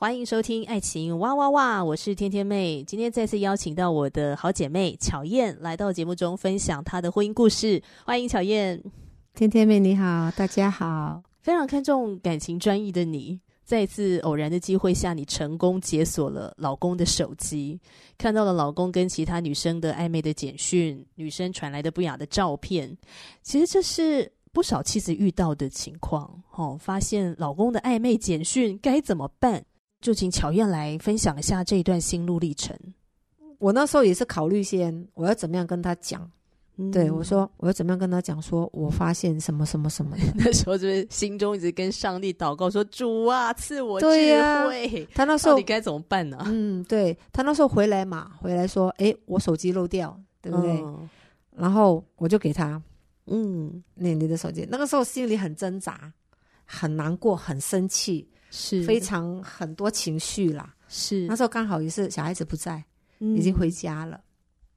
欢迎收听《爱情哇哇哇》，我是天天妹。今天再次邀请到我的好姐妹巧燕来到节目中分享她的婚姻故事。欢迎巧燕，天天妹你好，大家好。非常看重感情专一的你，在一次偶然的机会下，你成功解锁了老公的手机，看到了老公跟其他女生的暧昧的简讯，女生传来的不雅的照片。其实这是不少妻子遇到的情况。哦，发现老公的暧昧简讯该怎么办？就请巧燕来分享一下这一段心路历程。我那时候也是考虑先，我要怎么样跟他讲？嗯、对我说，我要怎么样跟他讲？说我发现什么什么什么。那时候就是心中一直跟上帝祷告说：“主啊，赐我智慧。啊”他那时候你该怎么办呢、啊？嗯，对他那时候回来嘛，回来说：“哎，我手机漏掉，对不对？”嗯、然后我就给他，嗯，你你的手机。那个时候心里很挣扎，很难过，很生气。是。非常很多情绪啦，是。那时候刚好也是小孩子不在，嗯、已经回家了，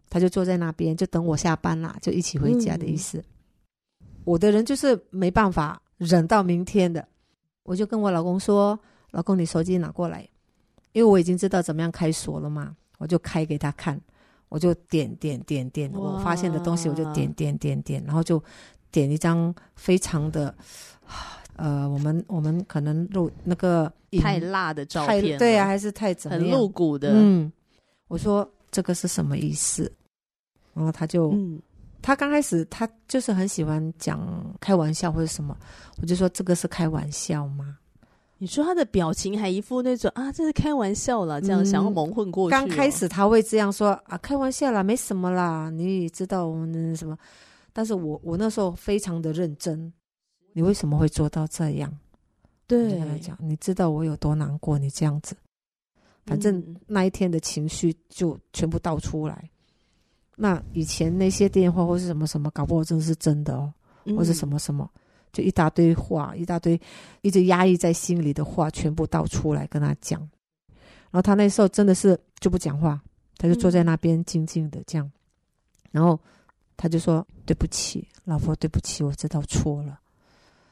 他就坐在那边，就等我下班啦，就一起回家的意思。嗯、我的人就是没办法忍到明天的，我就跟我老公说：“老公，你手机拿过来，因为我已经知道怎么样开锁了嘛，我就开给他看，我就点点点点，我发现的东西我就点点点点，然后就点一张非常的。”呃，我们我们可能录那个太辣的照片，对、啊，还是太怎么样？很露骨的。嗯，我说这个是什么意思？然后他就，嗯、他刚开始他就是很喜欢讲开玩笑或者什么，我就说这个是开玩笑吗？你说他的表情还一副那种啊，这是开玩笑了，这样想要蒙混过去、哦。刚开始他会这样说啊，开玩笑啦，没什么啦，你也知道我们什么？但是我我那时候非常的认真。你为什么会做到这样？对，跟他讲，你知道我有多难过，你这样子，反正那一天的情绪就全部倒出来。那以前那些电话或是什么什么，搞不好真的是真的哦，或是什么什么，就一大堆话，一大堆一直压抑在心里的话，全部倒出来跟他讲。然后他那时候真的是就不讲话，他就坐在那边静静的这样。然后他就说：“对不起，老婆，对不起，我知道错了。”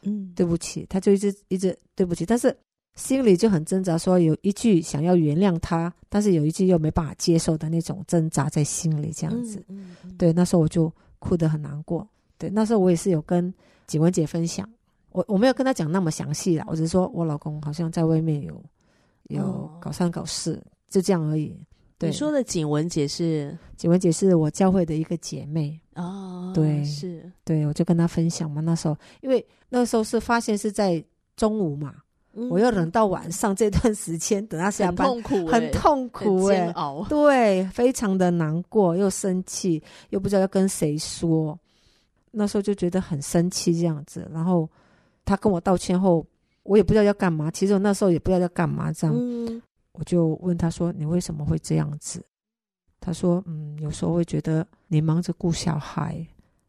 嗯，对不起，他就一直一直对不起，但是心里就很挣扎，说有一句想要原谅他，但是有一句又没办法接受的那种挣扎在心里，这样子。嗯，嗯，嗯，对，那时候我就哭得很难过。对，那时候我也是有跟景文姐分享，我我没有跟她讲那么详细啦，我只是说我老公好像在外面有有搞三搞四，哦、就这样而已。对，你说的景文姐是景文姐是我教会的一个姐妹哦，对，是，对，我就跟他分享嘛。那时候因为那时候是发现是在中午嘛，嗯、我要等到晚上这段时间等他下班，很痛苦、欸，很痛苦、欸，煎熬，对，非常的难过，又生气，又不知道要跟谁说。那时候就觉得很生气这样子，然后他跟我道歉后，我也不知道要干嘛。其实我那时候也不知道要干嘛这样。嗯我就问他说：“你为什么会这样子？”他说：“嗯，有时候会觉得你忙着顾小孩，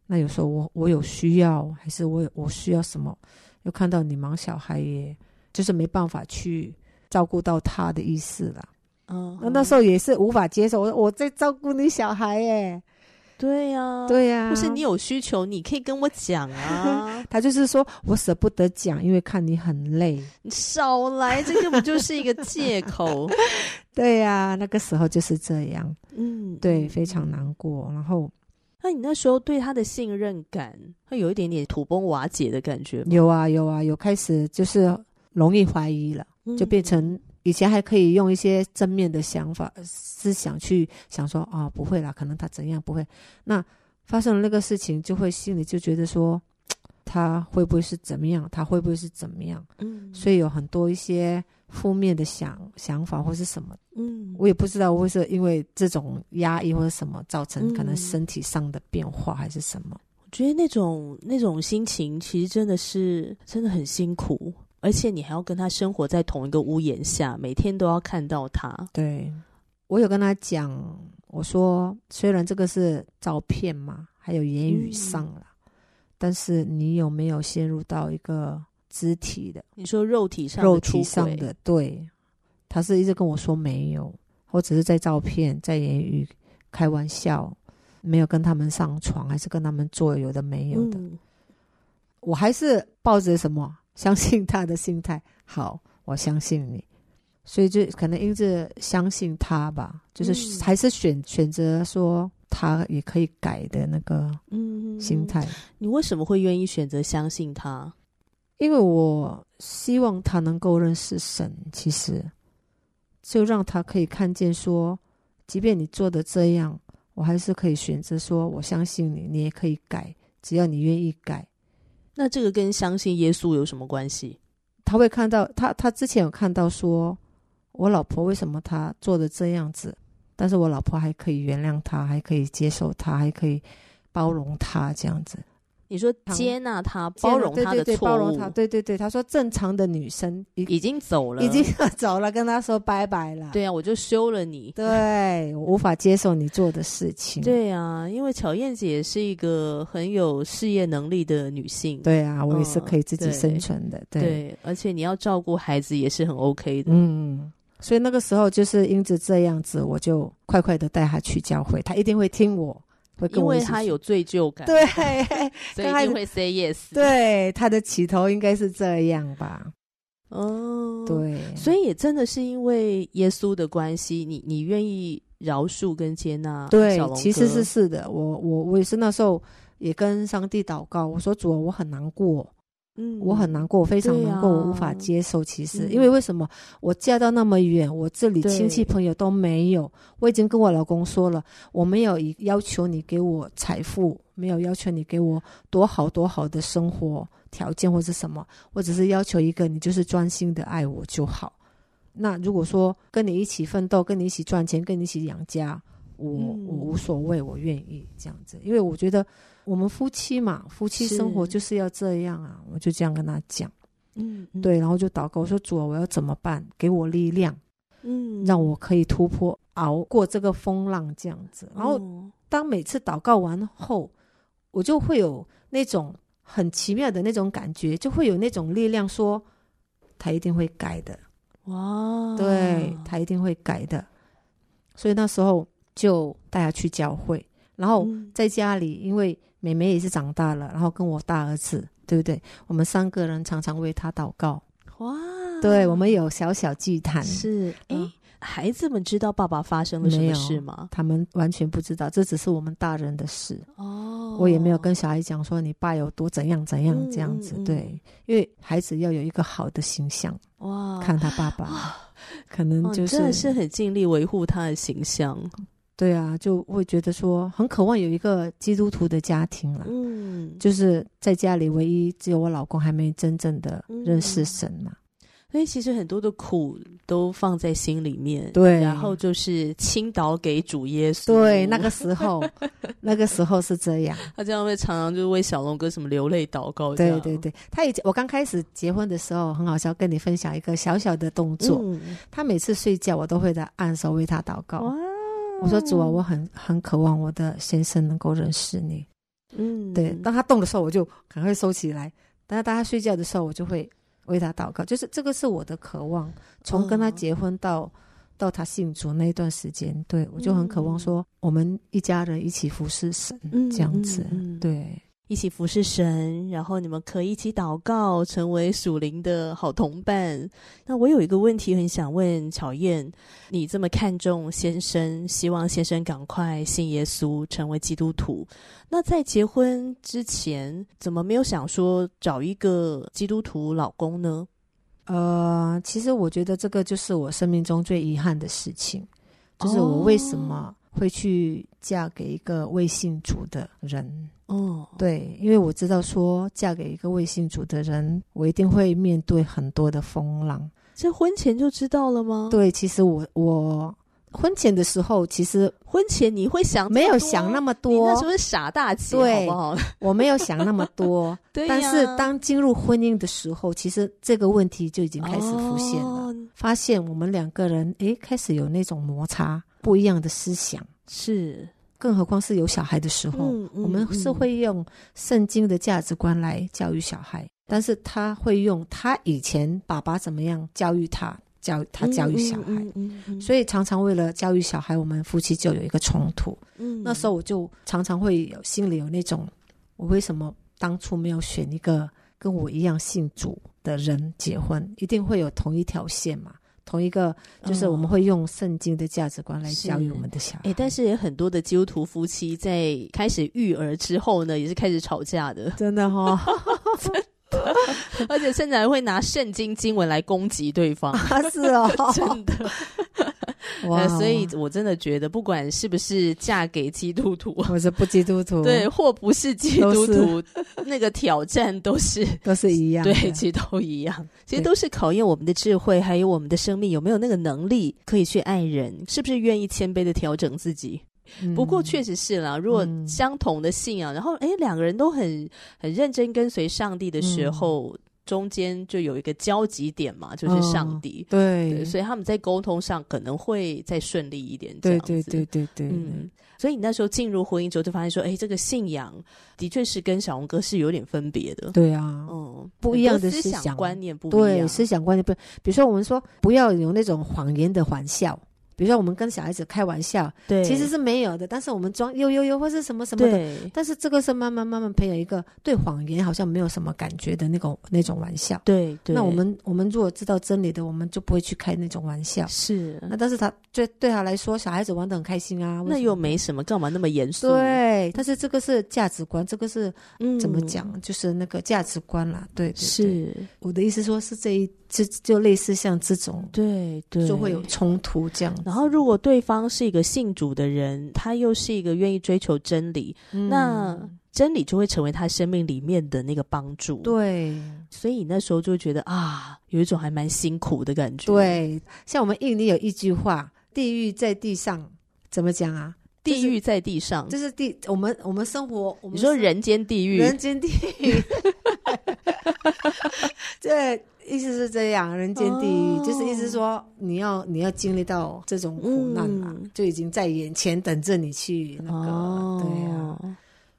那有时候我我有需要，还是我我需要什么？又看到你忙小孩，也就是没办法去照顾到他的意思了。嗯，那那时候也是无法接受。我我在照顾你小孩，耶。对呀、啊，对呀、啊，不是你有需求，你可以跟我讲啊。他就是说我舍不得讲，因为看你很累。你少来，这根本就是一个借口。对呀、啊，那个时候就是这样。嗯，对，非常难过。然后，那你那时候对他的信任感，会有一点点土崩瓦解的感觉吗？有啊，有啊，有开始就是容易怀疑了，就变成。以前还可以用一些正面的想法、思想去想说啊、哦，不会啦，可能他怎样不会。那发生了那个事情，就会心里就觉得说，他会不会是怎么样？他会不会是怎么样？嗯，所以有很多一些负面的想想法或是什么，嗯，我也不知道，会是因为这种压抑或者什么造成可能身体上的变化还是什么？嗯、我觉得那种那种心情其实真的是真的很辛苦，而且你还要跟他生活在同一个屋檐下，每天都要看到他。对，我有跟他讲，我说虽然这个是照片嘛，还有言语上了。嗯但是你有没有陷入到一个肢体的？你说肉体上、肉体上的，对，他是一直跟我说没有，我只是在照片、在言语开玩笑，没有跟他们上床，还是跟他们做有的没有的。嗯、我还是抱着什么相信他的心态。好，我相信你，所以就可能因着相信他吧，就是还是选、嗯、选择说。他也可以改的那个嗯心态。嗯，你为什么会愿意选择相信他？因为我希望他能够认识神。其实，就让他可以看见说，即便你做的这样，我还是可以选择说，我相信你，你也可以改，只要你愿意改。那这个跟相信耶稣有什么关系？他会看到他，他之前有看到说，我老婆为什么她做的这样子？但是我老婆还可以原谅他，还可以接受他，还可以包容他这样子。你说接纳他，包容他的错误，包容他，对对对。他说正常的女生已已经走了，已经走了，跟他说拜拜了。对啊，我就休了你。对，我无法接受你做的事情。对啊，因为巧燕姐是一个很有事业能力的女性。对啊，我也是可以自己生存的。嗯、对，对，而且你要照顾孩子也是很 OK 的。嗯。所以那个时候就是因着这样子，我就快快的带他去教会，他一定会听我，会跟我，因为他有罪疚感，对，所以一定会 say yes。对，他的起头应该是这样吧？哦，对，所以也真的是因为耶稣的关系，你你愿意饶恕跟接纳？对，其实是是的，我我我也是那时候也跟上帝祷告，我说主啊，我很难过。嗯，我很难过，我非常难过，啊、我无法接受。其实，嗯、因为为什么我嫁到那么远，我这里亲戚朋友都没有。我已经跟我老公说了，我没有要求你给我财富，没有要求你给我多好多好的生活条件或者什么，我只是要求一个，你就是专心的爱我就好。那如果说跟你一起奋斗，跟你一起赚钱，跟你一起养家，我、嗯、我无所谓，我愿意这样子，因为我觉得。我们夫妻嘛，夫妻生活就是要这样啊！我就这样跟他讲，嗯，嗯对，然后就祷告，我说主啊，我要怎么办？给我力量，嗯，让我可以突破，熬过这个风浪，这样子。然后当每次祷告完后，我就会有那种很奇妙的那种感觉，就会有那种力量，说他一定会改的。哇，对，他一定会改的。所以那时候就带他去教会，然后在家里，因为。妹妹也是长大了，然后跟我大儿子，对不对？我们三个人常常为他祷告。哇！对，我们有小小祭坛。是，哎、嗯，孩子们知道爸爸发生了什么事吗？他们完全不知道，这只是我们大人的事。哦，我也没有跟小孩讲说你爸有多怎样怎样这样子。嗯嗯嗯、对，因为孩子要有一个好的形象。哇！看他爸爸，可能就是、哦、真的是很尽力维护他的形象。对啊，就会觉得说很渴望有一个基督徒的家庭了。嗯，就是在家里唯一只有我老公还没真正的认识神嘛。嗯，所以其实很多的苦都放在心里面。对，然后就是倾倒给主耶稣。对，那个时候，那个时候是这样。他这样会常常就为小龙哥什么流泪祷告。对对对，他以前我刚开始结婚的时候很好笑，跟你分享一个小小的动作。嗯，他每次睡觉，我都会在暗手为他祷告。哇。我说主啊，我很很渴望我的先生能够认识你。嗯，对。当他动的时候，我就赶快收起来；但是当他睡觉的时候，我就会为他祷告。就是这个是我的渴望。从跟他结婚到、哦、到他信主那一段时间，对，我就很渴望说，我们一家人一起服侍神，嗯、这样子。对。一起服侍神，然后你们可以一起祷告，成为属灵的好同伴。那我有一个问题很想问巧燕，你这么看重先生，希望先生赶快信耶稣，成为基督徒。那在结婚之前，怎么没有想说找一个基督徒老公呢？呃，其实我觉得这个就是我生命中最遗憾的事情，就是我为什么会去嫁给一个未信主的人。哦，对，因为我知道说嫁给一个未信主的人，我一定会面对很多的风浪。这婚前就知道了吗？对，其实我我婚前的时候，其实婚前你会想没有想那么多，那时候是傻大姐，对好不好？我没有想那么多。但是当进入婚姻的时候，其实这个问题就已经开始浮现了。哦，发现我们两个人诶开始有那种摩擦，不一样的思想是。更何况是有小孩的时候，嗯嗯、我们是会用圣经的价值观来教育小孩，嗯、但是他会用他以前爸爸怎么样教育他，教他教育小孩，嗯嗯嗯、所以常常为了教育小孩，我们夫妻就有一个冲突。嗯，那时候我就常常会有心里有那种，我为什么当初没有选一个跟我一样信主的人结婚？一定会有同一条线嘛。同一个，就是我们会用圣经的价值观来教育我们的小孩。但是也很多的基督徒夫妻在开始育儿之后呢，也是开始吵架的，真的哈、哦，真的，而且甚至还会拿圣经经文来攻击对方。啊、是哦，真的。所以我真的觉得，不管是不是嫁给基督徒，或是不基督徒，对，或不是基督徒，那个挑战都是 都是一样，对，其实都一样，其实都是考验我们的智慧，还有我们的生命有没有那个能力可以去爱人，是不是愿意谦卑的调整自己。嗯、不过确实是啦，如果相同的信仰，嗯、然后哎，两个人都很很认真跟随上帝的时候。嗯中间就有一个交集点嘛，就是上帝，哦、对，对，所以他们在沟通上可能会再顺利一点。对对对对对，嗯，所以你那时候进入婚姻之后，就发现说，哎，这个信仰的确是跟小红哥是有点分别的。对啊，嗯，不一样的思想观念不一样，对，思想观念不，比如说我们说不要有那种谎言的玩笑。比如说，我们跟小孩子开玩笑，对，其实是没有的。但是我们装呦呦呦，或是什么什么的。对。但是这个是慢慢慢慢培养一个对谎言好像没有什么感觉的那种那种玩笑。对对。那我们我们如果知道真理的，我们就不会去开那种玩笑。是。那但是他对对他来说，小孩子玩的很开心啊。那又没什么，干嘛那么严肃？对。但是这个是价值观，这个是怎么讲？嗯、就是那个价值观啦。对，对，对。是。我的意思说是这一。就就类似像这种，对对，就会有冲突这样。然后，如果对方是一个信主的人，他又是一个愿意追求真理，嗯、那真理就会成为他生命里面的那个帮助。对，所以你那时候就会觉得啊，有一种还蛮辛苦的感觉。对，像我们印尼有一句话：“地狱在地上”，怎么讲啊？地狱在地上，就是、就是地。我们我们生活，我们你说人间地狱，人间地狱。对。意思是这样，人间地狱、哦、就是意思说，你要你要经历到这种苦难嘛，嗯、就已经在眼前等着你去那个，哦、对啊。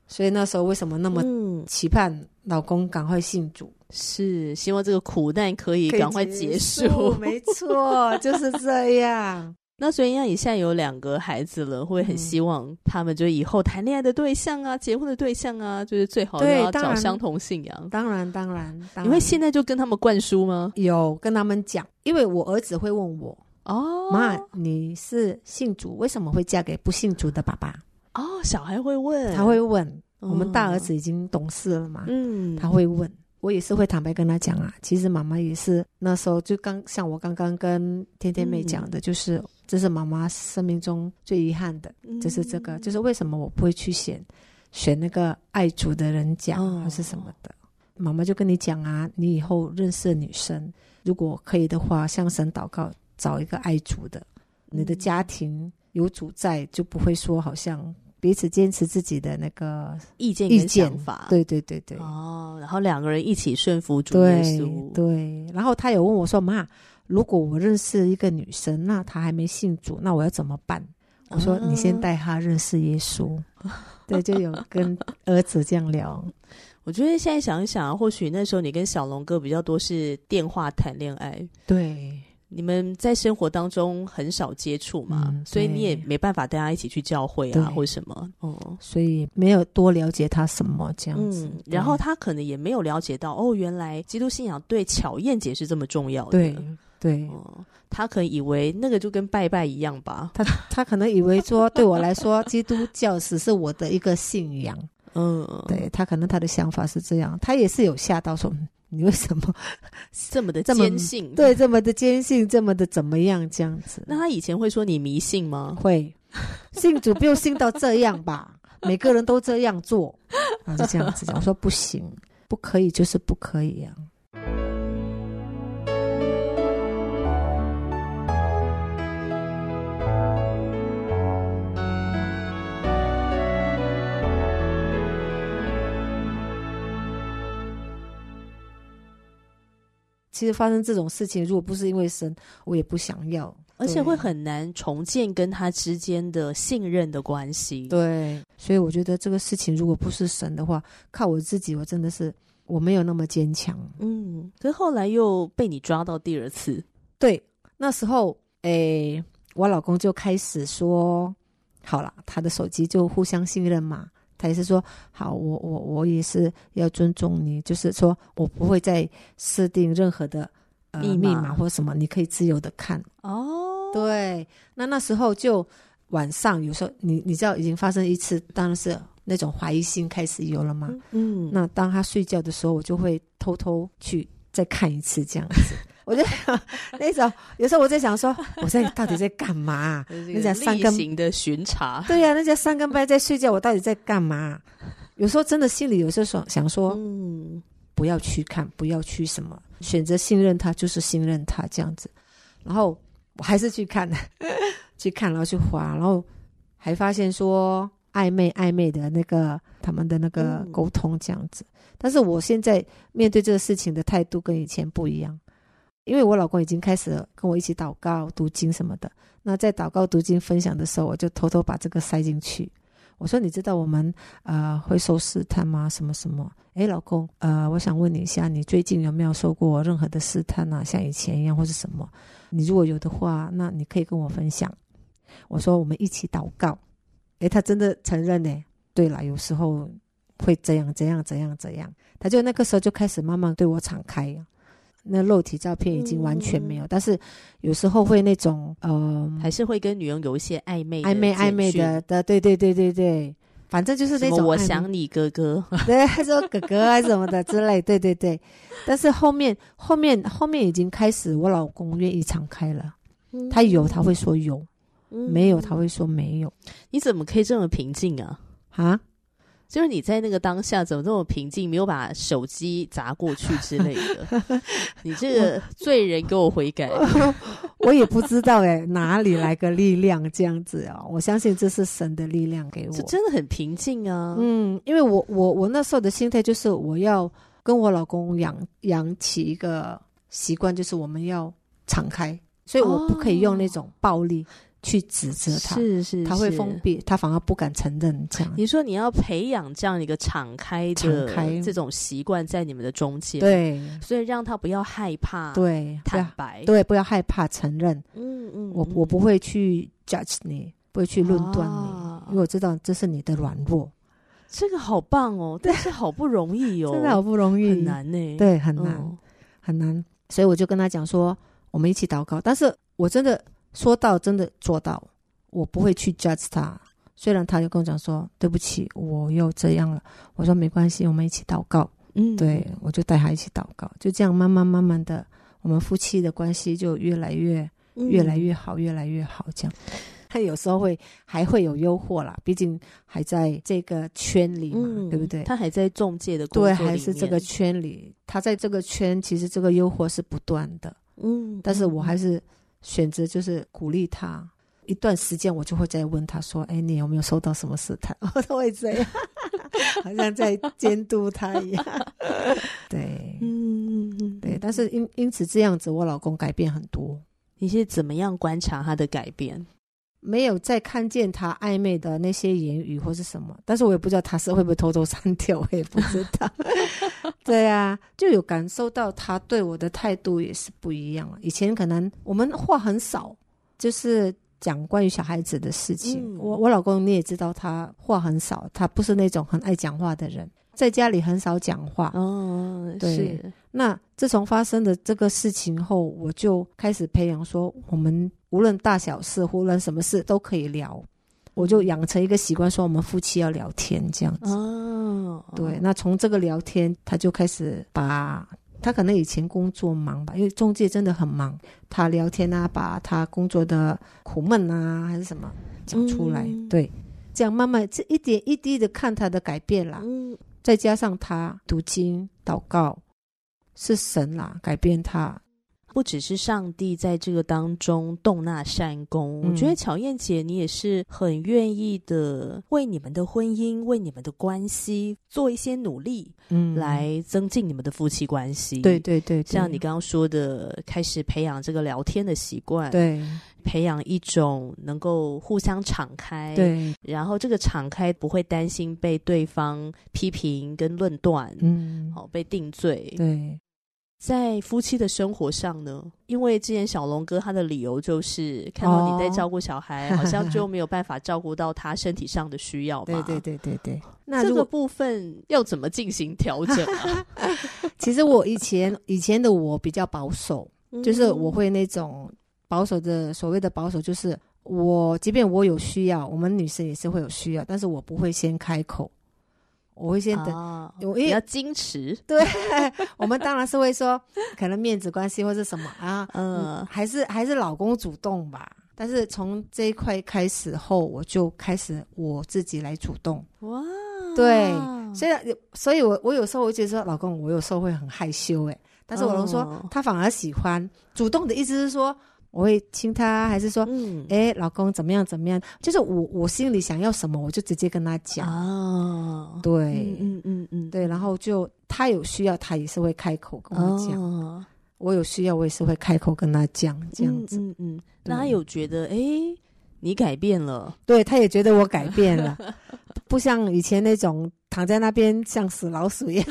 所以那时候为什么那么期盼老公赶快信主？是希望这个苦难可以赶快结束。没错，就是这样。那所以，像你现在有两个孩子了，会很希望他们就以后谈恋爱的对象啊，结婚的对象啊，就是最好要找相同信仰。当然，当然，当然。你会现在就跟他们灌输吗？有跟他们讲，因为我儿子会问我：“哦，妈，你是信主，为什么会嫁给不信主的爸爸？”哦，小孩会问，他会问。我们大儿子已经懂事了嘛？嗯，他会问。我也是会坦白跟他讲啊，其实妈妈也是那时候就刚像我刚刚跟天天妹讲的，嗯、就是这是妈妈生命中最遗憾的，嗯、就是这个，就是为什么我不会去选选那个爱主的人讲，还是什么的。哦、妈妈就跟你讲啊，你以后认识女生，如果可以的话，向神祷告，找一个爱主的，你的家庭有主在，就不会说好像。彼此坚持自己的那个意见跟想法，对对对对。哦，然后两个人一起顺服主耶稣。对，然后他有问我说：“妈，如果我认识一个女生，那她还没信主，那我要怎么办？”我说：“你先带她认识耶稣。”对，就有跟儿子这样聊。我觉得现在想一想，或许那时候你跟小龙哥比较多是电话谈恋爱。对。你们在生活当中很少接触嘛，嗯、所以你也没办法大家一起去教会啊，对或什么，哦，所以没有多了解他什么这样子。嗯、然后他可能也没有了解到，哦，原来基督信仰对巧燕姐是这么重要的。对对、哦，他可能以为那个就跟拜拜一样吧。他他可能以为说，对我来说，基督教只是我的一个信仰。嗯，对他可能他的想法是这样，他也是有吓到说。你为什么 这么的坚信？对，这么的坚信，这么的怎么样？这样子？那他以前会说你迷信吗？会，信主不用信到这样吧？每个人都这样做，然后就这样子讲。我说不行，不可以，就是不可以呀、啊。其实发生这种事情，如果不是因为神，我也不想要，而且会很难重建跟他之间的信任的关系。对，所以我觉得这个事情如果不是神的话，靠我自己，我真的是我没有那么坚强。嗯，可是后来又被你抓到第二次。对，那时候，诶，我老公就开始说，好了，他的手机就互相信任嘛。他也是说，好，我我我也是要尊重你，就是说我不会再设定任何的呃密码或什么，你可以自由的看。哦，对，那那时候就晚上有时候你你知道已经发生一次，当然是那种怀疑心开始有了嘛。嗯，那当他睡觉的时候，我就会偷偷去再看一次这样子。我就想 那种有时候我在想说，我在到底在干嘛？那叫三更型的巡查。对呀、啊，那叫三更半夜在睡觉，我到底在干嘛？有时候真的心里有时候想想说，嗯，不要去看，不要去什么，选择信任他就是信任他这样子。然后我还是去看，去看，然后去滑，然后还发现说暧昧暧昧的那个他们的那个沟通这样子。但是我现在面对这个事情的态度跟以前不一样。因为我老公已经开始跟我一起祷告、读经什么的，那在祷告、读经、分享的时候，我就偷偷把这个塞进去。我说：“你知道我们呃会受试探吗？什么什么？诶，老公，呃，我想问你一下，你最近有没有受过任何的试探啊？像以前一样，或是什么？你如果有的话，那你可以跟我分享。”我说：“我们一起祷告。”诶，他真的承认呢。对了，有时候会这样、这样、这样、这样。他就那个时候就开始慢慢对我敞开。那肉体照片已经完全没有，嗯、但是有时候会那种，呃，还是会跟女佣有一些暧昧、暧昧、暧昧的的，对对对对对，反正就是那种我想你哥哥，对，还说哥哥啊什么的之类，对对对。但是后面后面后面已经开始，我老公愿意敞开了，嗯、他有他会说有，嗯、没有他会说没有。你怎么可以这么平静啊？啊？就是你在那个当下怎么那么平静，没有把手机砸过去之类的？你这个罪人给我悔改！我，我也不知道哎，哪里来个力量这样子啊？我相信这是神的力量给我。这真的很平静啊！嗯，因为我我我那时候的心态就是我要跟我老公养养起一个习惯，就是我们要敞开，所以我不可以用那种暴力。哦去指责他，是是，是，他会封闭，他反而不敢承认这样。你说你要培养这样一个敞开的、敞开这种习惯在你们的中间，对，所以让他不要害怕，对，坦白，对，不要害怕承认。嗯嗯，嗯我我不会去 judge 你，不会去论断你，啊、因为我知道这是你的软弱。这个好棒哦，但是好不容易哦，真的好不容易，很难呢，对，很难、嗯、很难。所以我就跟他讲说，我们一起祷告。但是我真的。说到真的做到，我不会去 judge 他。虽然他就跟我讲说对不起，我又这样了。我说没关系，我们一起祷告。嗯，对，我就带他一起祷告，就这样慢慢慢慢的，我们夫妻的关系就越来越越来越好，越来越好。这样，他有时候会还会有诱惑啦，毕竟还在这个圈里嘛，嗯、对不对？他还在中介的对，还是这个圈里，他在这个圈，其实这个诱惑是不断的。嗯，但是我还是。选择就是鼓励他一段时间，我就会再问他说：“哎，你有没有收到什么试探？” 我都会这样，好像在监督他一样。对，嗯，对。但是因因此这样子，我老公改变很多。你是怎么样观察他的改变？没有再看见他暧昧的那些言语或是什么，但是我也不知道他是会不会偷偷删掉，我也不知道。对啊，就有感受到他对我的态度也是不一样了。以前可能我们话很少，就是讲关于小孩子的事情。嗯、我我老公你也知道，他话很少，他不是那种很爱讲话的人，在家里很少讲话。哦，对。那自从发生的这个事情后，我就开始培养说我们。无论大小事，无论什么事都可以聊，我就养成一个习惯，说我们夫妻要聊天这样子。哦，对，那从这个聊天，他就开始把他可能以前工作忙吧，因为中介真的很忙，他聊天啊，把他工作的苦闷啊还是什么讲出来，嗯、对，这样慢慢这一点一滴的看他的改变啦，嗯，再加上他读经祷告，是神啦改变他。不只是上帝在这个当中动那善功，嗯、我觉得巧燕姐你也是很愿意的，为你们的婚姻、为你们的关系做一些努力，嗯，来增进你们的夫妻关系。对对对，对，像你刚刚说的，开始培养这个聊天的习惯，对，培养一种能够互相敞开，对，然后这个敞开不会担心被对方批评跟论断，嗯，好被定罪，对。在夫妻的生活上呢，因为之前小龙哥他的理由就是看到你在照顾小孩，哦、好像就没有办法照顾到他身体上的需要吧？对对对对对。那这个部分要怎么进行调整啊？其实我以前以前的我比较保守，就是我会那种保守的所谓的保守，就是我即便我有需要，我们女生也是会有需要，但是我不会先开口。我会先等，哦、我比较矜持。对，我们当然是会说，可能面子关系或是什么啊，嗯，嗯还是还是老公主动吧。但是从这一块开始后，我就开始我自己来主动。哇，对，所以所以我我有时候我觉得说，老公，我有时候会很害羞诶，但是我能说，哦、他反而喜欢主动的意思是说。我会亲他，还是说，嗯，哎，老公怎么样？怎么样？就是我，我心里想要什么，我就直接跟他讲。哦，对，嗯嗯嗯，嗯对，然后就他有需要，他也是会开口跟我讲。哦、我有需要，我也是会开口跟他讲，这样子。嗯嗯，嗯，那他有觉得，哎，你改变了？对，他也觉得我改变了，不像以前那种躺在那边像死老鼠一样。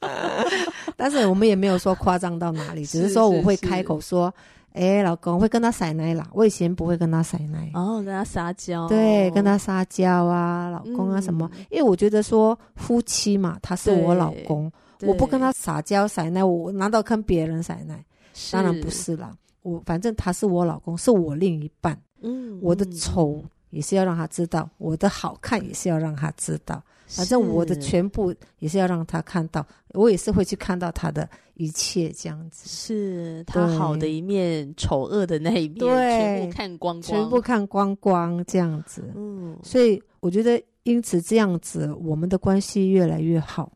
但是我们也没有说夸张到哪里，只是说我会开口说。哎，老公会跟他撒奶啦。我以前不会跟他撒奶，哦，跟他撒娇，对，跟他撒娇啊，老公啊什么。嗯、因为我觉得说夫妻嘛，他是我老公，我不跟他撒娇撒奶，我难道跟别人撒奶？当然不是啦，我反正他是我老公，是我另一半。嗯，我的丑也是要让他知道，我的好看也是要让他知道。反正我的全部也是要让他看到，我也是会去看到他的一切这样子。是他好的一面，丑恶的那一面，全部看光光，全部看光光这样子。嗯，所以我觉得，因此这样子，我们的关系越来越好，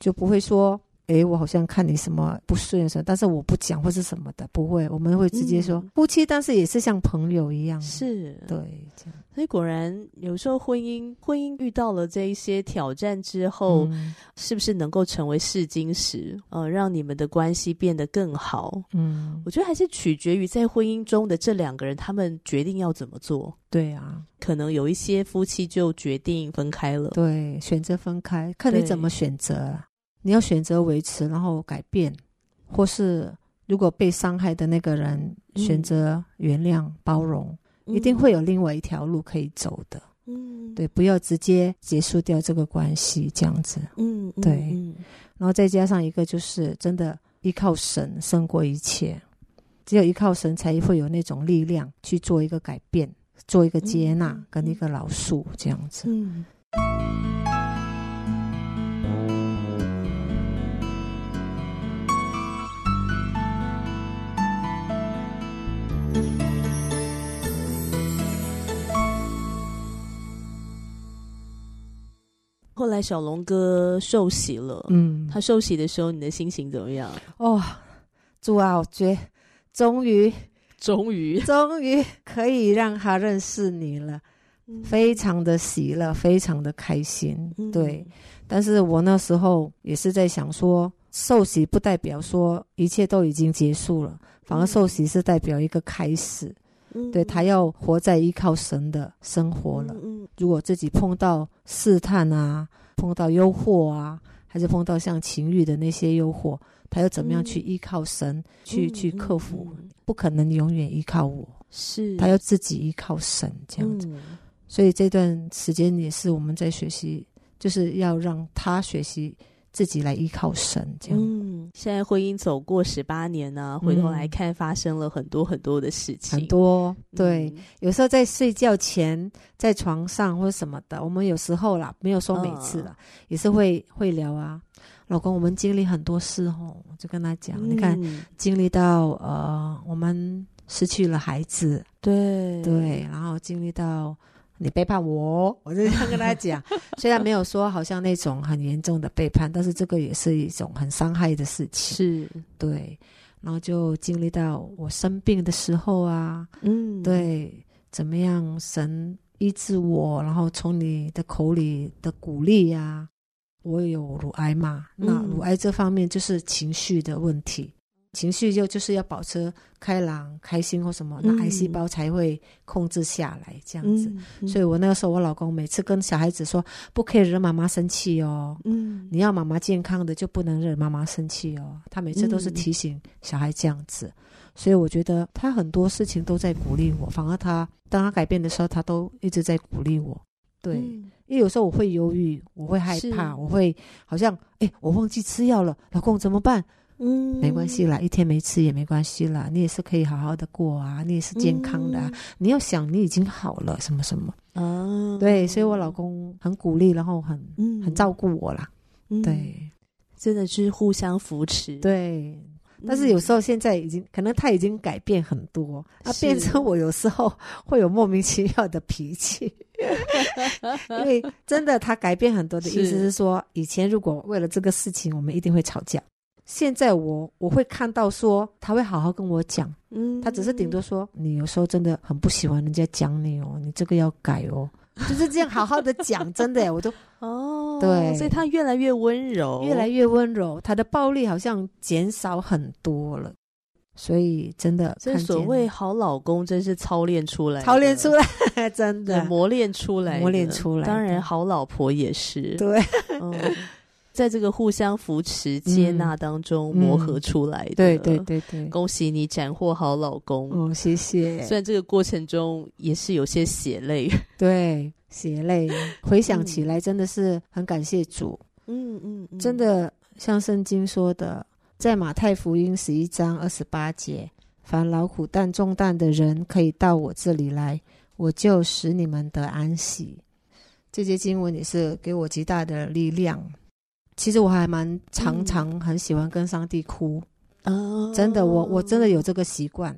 就不会说。哎，我好像看你什么不顺什么，但是我不讲或是什么的，不会，我们会直接说、嗯、夫妻，但是也是像朋友一样，是对，这样。所以果然有时候婚姻婚姻遇到了这一些挑战之后，嗯、是不是能够成为试金石，呃，让你们的关系变得更好？嗯，我觉得还是取决于在婚姻中的这两个人，他们决定要怎么做。对啊，可能有一些夫妻就决定分开了，对，选择分开，看你怎么选择。你要选择维持，然后改变，或是如果被伤害的那个人选择原谅、嗯、包容，一定会有另外一条路可以走的。嗯，对，不要直接结束掉这个关系，这样子。嗯，对。嗯、然后再加上一个，就是真的依靠神胜过一切，只有依靠神才会有那种力量去做一个改变，做一个接纳跟一个饶恕，这样子。嗯。后来小龙哥受洗了，嗯，他受洗的时候，你的心情怎么样？哦，主啊，我觉终于，终于，终于可以让他认识你了，嗯、非常的喜乐，非常的开心，嗯、对。但是我那时候也是在想说，受洗不代表说一切都已经结束了，反而受洗是代表一个开始。对，他要活在依靠神的生活了。嗯，如果自己碰到试探啊，碰到诱惑啊，还是碰到像情欲的那些诱惑，他要怎么样去依靠神，嗯、去去克服？不可能永远依靠我，是他要自己依靠神这样子。嗯、所以这段时间也是我们在学习，就是要让他学习。自己来依靠神，这样。嗯，现在婚姻走过十八年呢、啊，回头来看，发生了很多很多的事情。很多，对。嗯、有时候在睡觉前，在床上或者什么的，我们有时候啦，没有说每次啦，嗯、也是会会聊啊。老公，我们经历很多事哦，我就跟他讲，嗯、你看，经历到呃，我们失去了孩子，对对，然后经历到。你背叛我，我就这样跟他讲。虽然没有说好像那种很严重的背叛，但是这个也是一种很伤害的事情。是，对。然后就经历到我生病的时候啊，嗯，对，怎么样神医治我，然后从你的口里的鼓励呀、啊，我有乳癌嘛，那乳癌这方面就是情绪的问题。情绪就就是要保持开朗、开心或什么，那癌细胞才会控制下来，这样子。嗯嗯、所以我那个时候，我老公每次跟小孩子说，不可以惹妈妈生气哦。嗯，你要妈妈健康的，就不能惹妈妈生气哦。他每次都是提醒小孩这样子。嗯、所以我觉得他很多事情都在鼓励我，反而他当他改变的时候，他都一直在鼓励我。对，嗯、因为有时候我会犹豫，我会害怕，我会好像哎，我忘记吃药了，老公怎么办？嗯，没关系啦，一天没吃也没关系啦，你也是可以好好的过啊，你也是健康的啊。嗯、你要想，你已经好了，什么什么啊？对，所以我老公很鼓励，然后很、嗯、很照顾我啦。嗯、对，真的是互相扶持。对，但是有时候现在已经可能他已经改变很多，他变成我有时候会有莫名其妙的脾气，因为真的他改变很多的意思是说，是以前如果为了这个事情，我们一定会吵架。现在我我会看到说他会好好跟我讲，嗯，他只是顶多说你有时候真的很不喜欢人家讲你哦，你这个要改哦，就是这样好好的讲，真的，我都哦，对，所以他越来越温柔，越来越温柔，他的暴力好像减少很多了，所以真的，这所谓好老公真是操练出来，操练出来，真的。磨练出来，磨练出来，当然好老婆也是，对。嗯在这个互相扶持、接纳当中磨合出来的，对对对对，恭喜你斩获好老公哦，谢谢。虽然这个过程中也是有些血泪，对，血泪。回想起来，真的是很感谢主。嗯嗯，真的像圣经说的，在马太福音十一章二十八节，凡劳苦担重担的人，可以到我这里来，我就使你们得安息。这些经文也是给我极大的力量。其实我还蛮常常很喜欢跟上帝哭，嗯、真的，我我真的有这个习惯。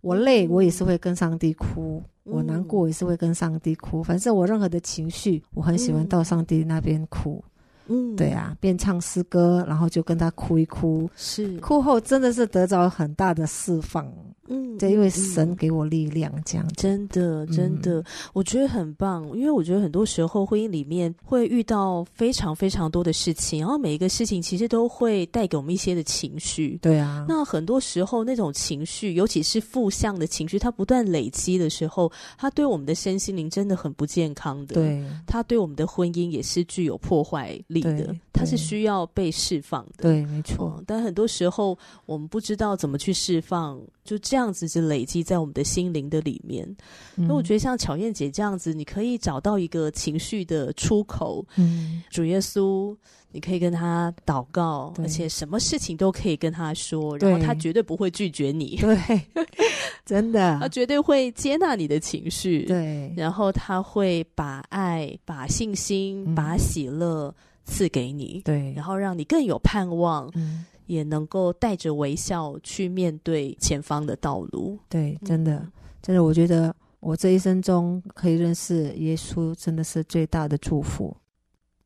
我累，我也是会跟上帝哭；嗯、我难过，也是会跟上帝哭。反正我任何的情绪，我很喜欢到上帝那边哭。嗯，对啊，边唱诗歌，然后就跟他哭一哭。是，哭后真的是得着很大的释放。嗯，对，因为神给我力量，这样真的真的，我觉得很棒。因为我觉得很多时候婚姻里面会遇到非常非常多的事情，然后每一个事情其实都会带给我们一些的情绪。对啊，那很多时候那种情绪，尤其是负向的情绪，它不断累积的时候，它对我们的身心灵真的很不健康的。对，它对我们的婚姻也是具有破坏力的。它是需要被释放的。对，没错。嗯，但很多时候我们不知道怎么去释放，就这样。子就累积在我们的心灵的里面，那、嗯、我觉得像巧燕姐这样子，你可以找到一个情绪的出口。嗯，主耶稣，你可以跟他祷告，而且什么事情都可以跟他说，然后他绝对不会拒绝你。对，真的，他绝对会接纳你的情绪。对，然后他会把爱、把信心、嗯、把喜乐赐给你。对，然后让你更有盼望。嗯。也能够带着微笑去面对前方的道路。对，真的，嗯、真的，我觉得我这一生中可以认识耶稣，真的是最大的祝福。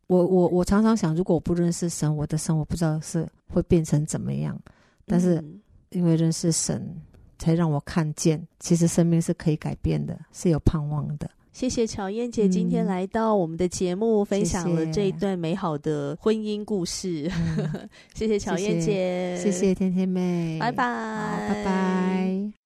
我我我常常想，如果我不认识神，我的生活不知道是会变成怎么样。但是因为认识神，才让我看见，其实生命是可以改变的，是有盼望的。谢谢乔燕姐今天来到我们的节目，嗯、分享了这一段美好的婚姻故事。谢谢，谢谢巧燕姐，谢谢天天妹，拜拜，拜拜。